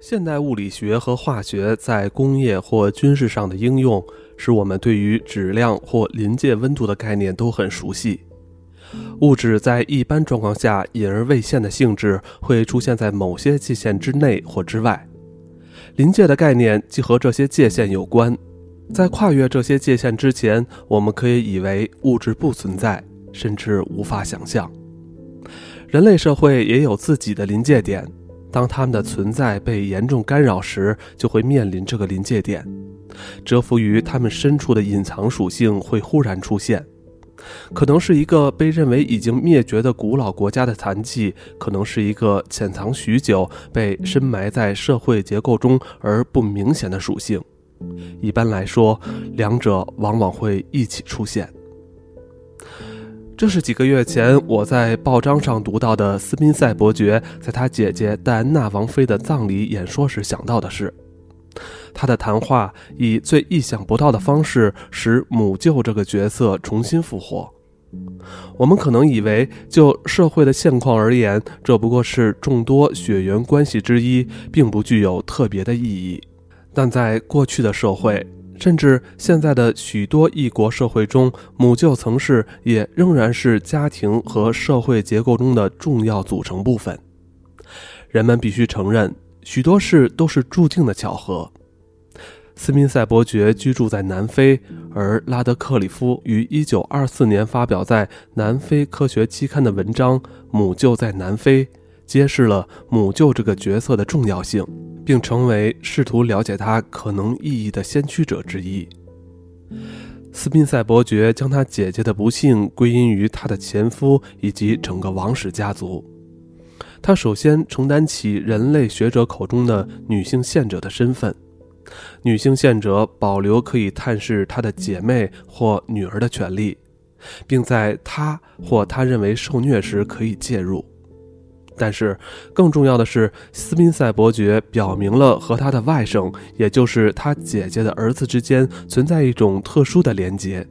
现代物理学和化学在工业或军事上的应用，使我们对于质量或临界温度的概念都很熟悉。物质在一般状况下隐而未现的性质，会出现在某些界限之内或之外。临界的概念即和这些界限有关。在跨越这些界限之前，我们可以以为物质不存在，甚至无法想象。人类社会也有自己的临界点。当它们的存在被严重干扰时，就会面临这个临界点。蛰伏于它们深处的隐藏属性会忽然出现，可能是一个被认为已经灭绝的古老国家的残迹，可能是一个潜藏许久、被深埋在社会结构中而不明显的属性。一般来说，两者往往会一起出现。这是几个月前我在报章上读到的斯宾塞伯爵在他姐姐戴安娜王妃的葬礼演说时想到的事。他的谈话以最意想不到的方式使母舅这个角色重新复活。我们可能以为，就社会的现况而言，这不过是众多血缘关系之一，并不具有特别的意义。但在过去的社会，甚至现在的许多异国社会中，母舅曾是也仍然是家庭和社会结构中的重要组成部分。人们必须承认，许多事都是注定的巧合。斯宾塞伯爵居住在南非，而拉德克里夫于1924年发表在《南非科学期刊》的文章《母舅在南非》，揭示了母舅这个角色的重要性。并成为试图了解他可能意义的先驱者之一。斯宾塞伯爵将他姐姐的不幸归因于他的前夫以及整个王室家族。他首先承担起人类学者口中的女性献者的身份。女性献者保留可以探视她的姐妹或女儿的权利，并在她或他认为受虐时可以介入。但是，更重要的是，斯宾塞伯爵表明了和他的外甥，也就是他姐姐的儿子之间存在一种特殊的连结，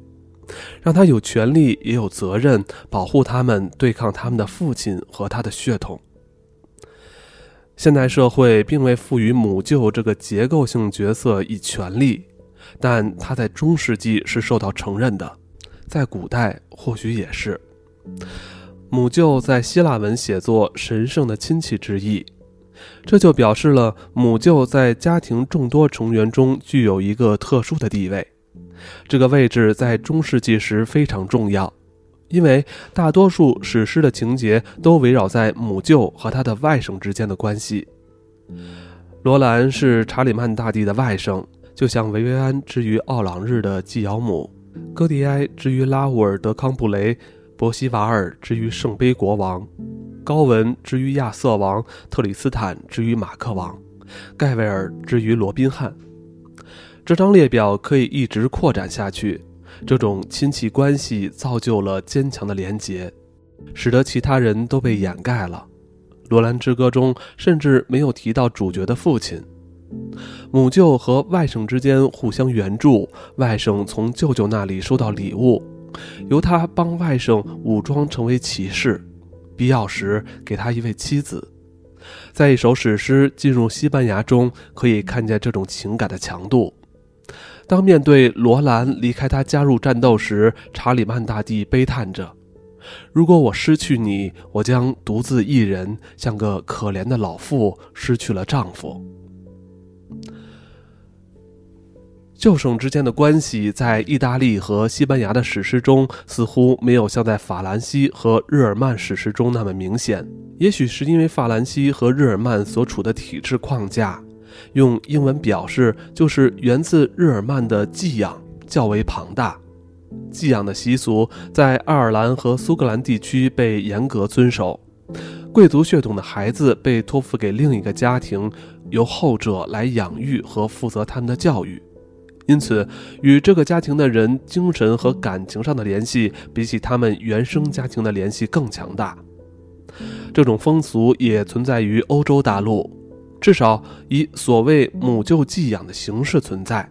让他有权利也有责任保护他们，对抗他们的父亲和他的血统。现代社会并未赋予母舅这个结构性角色以权利，但他在中世纪是受到承认的，在古代或许也是。母舅在希腊文写作“神圣的亲戚”之意，这就表示了母舅在家庭众多成员中具有一个特殊的地位。这个位置在中世纪时非常重要，因为大多数史诗的情节都围绕在母舅和他的外甥之间的关系。罗兰是查理曼大帝的外甥，就像维维安之于奥朗日的继尧母，戈迪埃之于拉乌尔德康布雷。伯西瓦尔之于圣杯国王，高文之于亚瑟王，特里斯坦之于马克王，盖维尔之于罗宾汉。这张列表可以一直扩展下去。这种亲戚关系造就了坚强的连结，使得其他人都被掩盖了。罗兰之歌中甚至没有提到主角的父亲。母舅和外甥之间互相援助，外甥从舅舅那里收到礼物。由他帮外甥武装成为骑士，必要时给他一位妻子。在一首史诗进入西班牙中，可以看见这种情感的强度。当面对罗兰离开他加入战斗时，查理曼大帝悲叹着：“如果我失去你，我将独自一人，像个可怜的老妇失去了丈夫。”旧省之间的关系在意大利和西班牙的史诗中似乎没有像在法兰西和日耳曼史诗中那么明显。也许是因为法兰西和日耳曼所处的体制框架，用英文表示就是源自日耳曼的寄养较为庞大。寄养的习俗在爱尔兰和苏格兰地区被严格遵守，贵族血统的孩子被托付给另一个家庭，由后者来养育和负责他们的教育。因此，与这个家庭的人精神和感情上的联系，比起他们原生家庭的联系更强大。这种风俗也存在于欧洲大陆，至少以所谓母舅寄养的形式存在。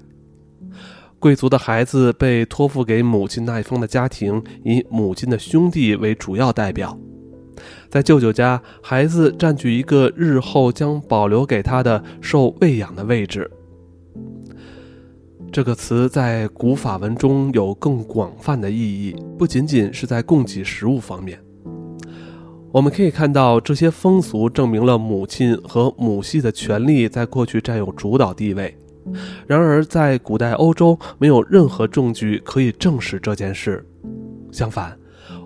贵族的孩子被托付给母亲那一方的家庭，以母亲的兄弟为主要代表。在舅舅家，孩子占据一个日后将保留给他的受喂养的位置。这个词在古法文中有更广泛的意义，不仅仅是在供给食物方面。我们可以看到，这些风俗证明了母亲和母系的权利在过去占有主导地位。然而，在古代欧洲，没有任何证据可以证实这件事。相反，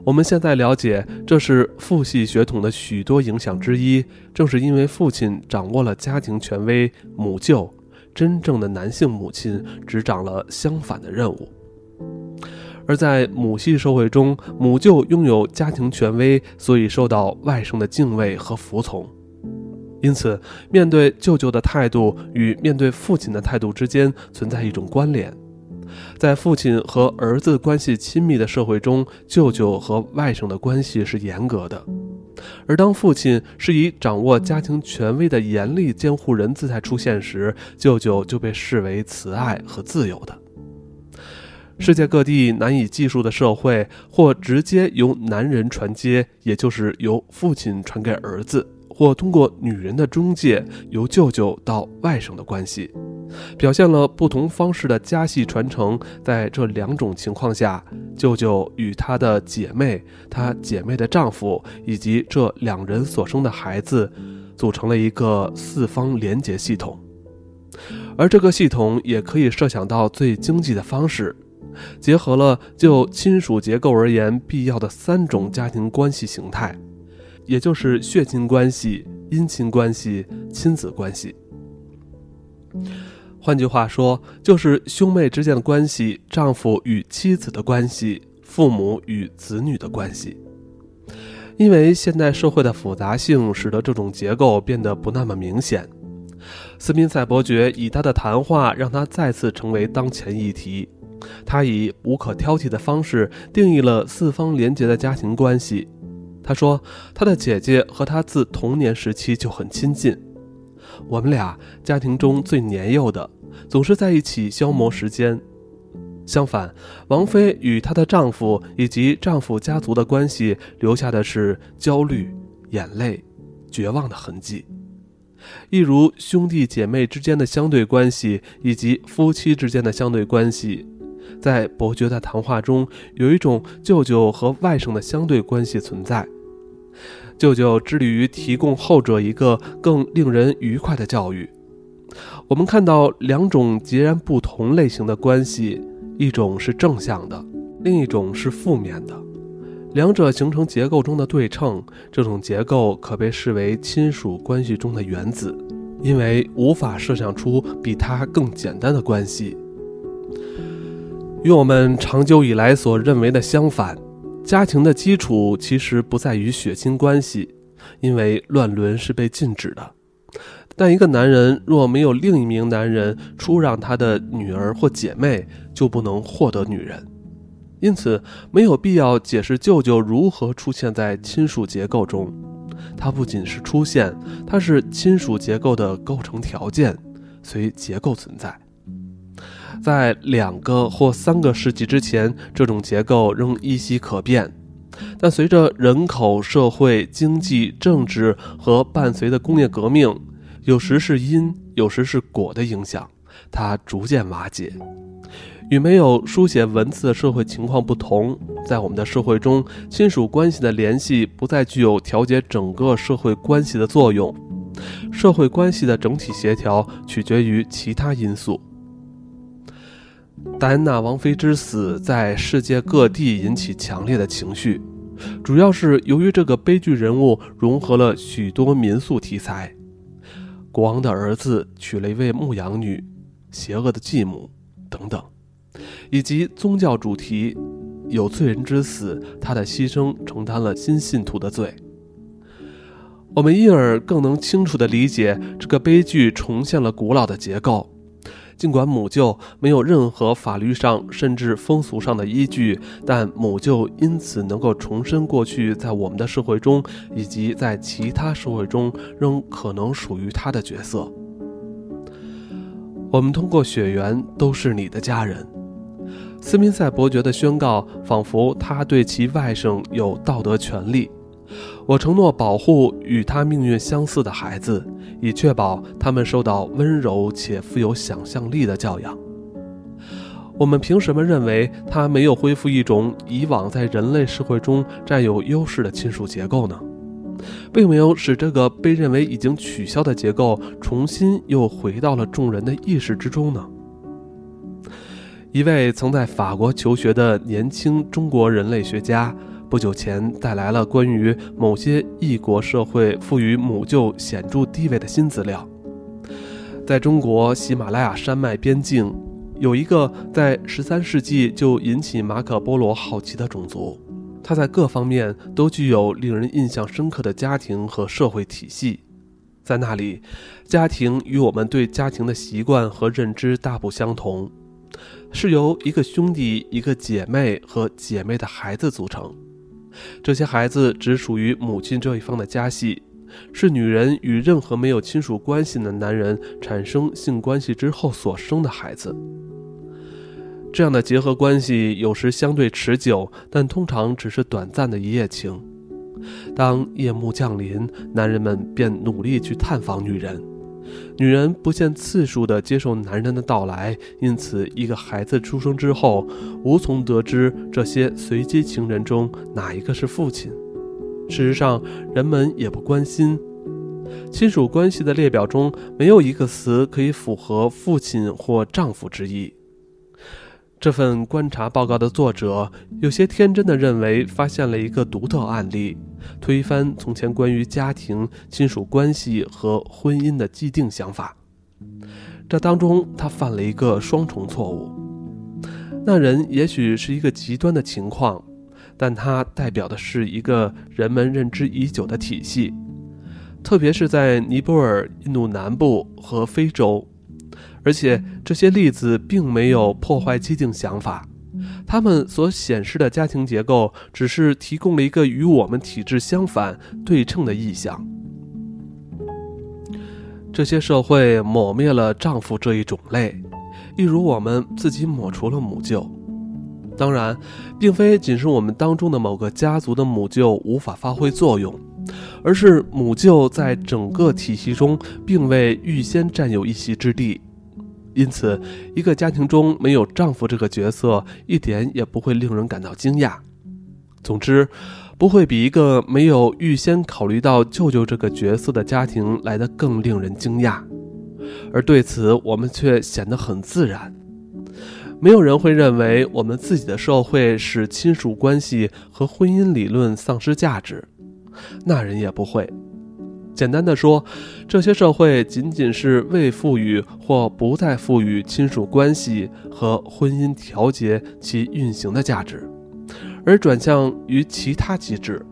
我们现在了解，这是父系血统的许多影响之一。正是因为父亲掌握了家庭权威，母舅真正的男性母亲执掌了相反的任务。而在母系社会中，母舅拥有家庭权威，所以受到外甥的敬畏和服从。因此，面对舅舅的态度与面对父亲的态度之间存在一种关联。在父亲和儿子关系亲密的社会中，舅舅和外甥的关系是严格的；而当父亲是以掌握家庭权威的严厉监护人姿态出现时，舅舅就被视为慈爱和自由的。世界各地难以计数的社会，或直接由男人传接，也就是由父亲传给儿子。或通过女人的中介，由舅舅到外甥的关系，表现了不同方式的家系传承。在这两种情况下，舅舅与他的姐妹、他姐妹的丈夫以及这两人所生的孩子，组成了一个四方连结系统。而这个系统也可以设想到最经济的方式，结合了就亲属结构而言必要的三种家庭关系形态。也就是血亲关系、姻亲关系、亲子关系。换句话说，就是兄妹之间的关系、丈夫与妻子的关系、父母与子女的关系。因为现代社会的复杂性，使得这种结构变得不那么明显。斯宾塞伯爵以他的谈话让他再次成为当前议题。他以无可挑剔的方式定义了四方连结的家庭关系。他说：“他的姐姐和他自童年时期就很亲近，我们俩家庭中最年幼的，总是在一起消磨时间。相反，王菲与她的丈夫以及丈夫家族的关系，留下的是焦虑、眼泪、绝望的痕迹，一如兄弟姐妹之间的相对关系以及夫妻之间的相对关系。”在伯爵的谈话中，有一种舅舅和外甥的相对关系存在。舅舅致力于提供后者一个更令人愉快的教育。我们看到两种截然不同类型的关系，一种是正向的，另一种是负面的。两者形成结构中的对称，这种结构可被视为亲属关系中的原子，因为无法设想出比它更简单的关系。与我们长久以来所认为的相反，家庭的基础其实不在于血亲关系，因为乱伦是被禁止的。但一个男人若没有另一名男人出让他的女儿或姐妹，就不能获得女人。因此，没有必要解释舅舅如何出现在亲属结构中。他不仅是出现，他是亲属结构的构成条件，随结构存在。在两个或三个世纪之前，这种结构仍依稀可辨，但随着人口、社会、经济、政治和伴随的工业革命，有时是因，有时是果的影响，它逐渐瓦解。与没有书写文字的社会情况不同，在我们的社会中，亲属关系的联系不再具有调节整个社会关系的作用，社会关系的整体协调取决于其他因素。戴安娜王妃之死在世界各地引起强烈的情绪，主要是由于这个悲剧人物融合了许多民俗题材：国王的儿子娶了一位牧羊女、邪恶的继母等等，以及宗教主题：有罪人之死，他的牺牲承担了新信徒的罪。我们因而更能清楚地理解这个悲剧重现了古老的结构。尽管母舅没有任何法律上甚至风俗上的依据，但母舅因此能够重申过去在我们的社会中以及在其他社会中仍可能属于他的角色。我们通过血缘都是你的家人。斯宾塞伯爵的宣告仿佛他对其外甥有道德权利，我承诺保护与他命运相似的孩子，以确保他们受到温柔且富有想象力的教养。我们凭什么认为他没有恢复一种以往在人类社会中占有优势的亲属结构呢？并没有使这个被认为已经取消的结构重新又回到了众人的意识之中呢？一位曾在法国求学的年轻中国人类学家，不久前带来了关于某些异国社会赋予母舅显著地位的新资料。在中国喜马拉雅山脉边境，有一个在十三世纪就引起马可·波罗好奇的种族，它在各方面都具有令人印象深刻的家庭和社会体系。在那里，家庭与我们对家庭的习惯和认知大不相同。是由一个兄弟、一个姐妹和姐妹的孩子组成。这些孩子只属于母亲这一方的家系，是女人与任何没有亲属关系的男人产生性关系之后所生的孩子。这样的结合关系有时相对持久，但通常只是短暂的一夜情。当夜幕降临，男人们便努力去探访女人。女人不限次数地接受男人的到来，因此一个孩子出生之后，无从得知这些随机情人中哪一个是父亲。事实上，人们也不关心。亲属关系的列表中没有一个词可以符合父亲或丈夫之意。这份观察报告的作者有些天真的认为发现了一个独特案例。推翻从前关于家庭、亲属关系和婚姻的既定想法，这当中他犯了一个双重错误。那人也许是一个极端的情况，但他代表的是一个人们认知已久的体系，特别是在尼泊尔、印度南部和非洲，而且这些例子并没有破坏既定想法。他们所显示的家庭结构，只是提供了一个与我们体制相反、对称的意象。这些社会抹灭了丈夫这一种类，一如我们自己抹除了母舅。当然，并非仅是我们当中的某个家族的母舅无法发挥作用，而是母舅在整个体系中并未预先占有一席之地。因此，一个家庭中没有丈夫这个角色，一点也不会令人感到惊讶。总之，不会比一个没有预先考虑到舅舅这个角色的家庭来得更令人惊讶。而对此，我们却显得很自然。没有人会认为我们自己的社会使亲属关系和婚姻理论丧失价值，那人也不会。简单的说，这些社会仅仅是未赋予或不再赋予亲属关系和婚姻调节其运行的价值，而转向于其他机制。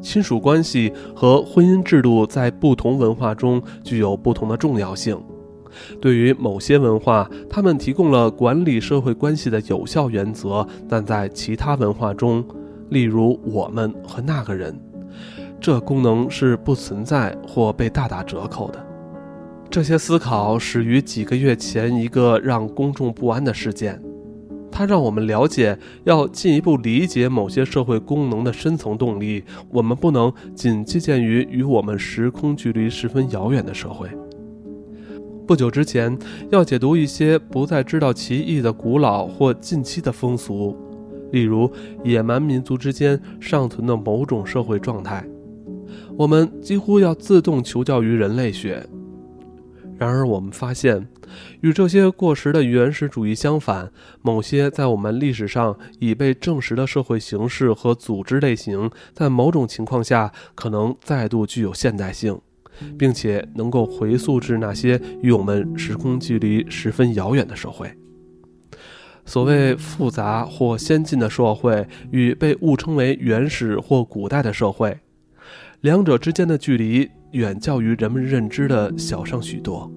亲属关系和婚姻制度在不同文化中具有不同的重要性。对于某些文化，他们提供了管理社会关系的有效原则；但在其他文化中，例如我们和那个人。这功能是不存在或被大打折扣的。这些思考始于几个月前一个让公众不安的事件，它让我们了解，要进一步理解某些社会功能的深层动力，我们不能仅借鉴于与我们时空距离十分遥远的社会。不久之前，要解读一些不再知道其意的古老或近期的风俗，例如野蛮民族之间尚存的某种社会状态。我们几乎要自动求教于人类学，然而我们发现，与这些过时的原始主义相反，某些在我们历史上已被证实的社会形式和组织类型，在某种情况下可能再度具有现代性，并且能够回溯至那些与我们时空距离十分遥远的社会。所谓复杂或先进的社会，与被误称为原始或古代的社会。两者之间的距离远较于人们认知的小上许多。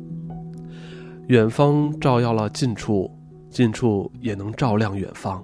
远方照耀了近处，近处也能照亮远方。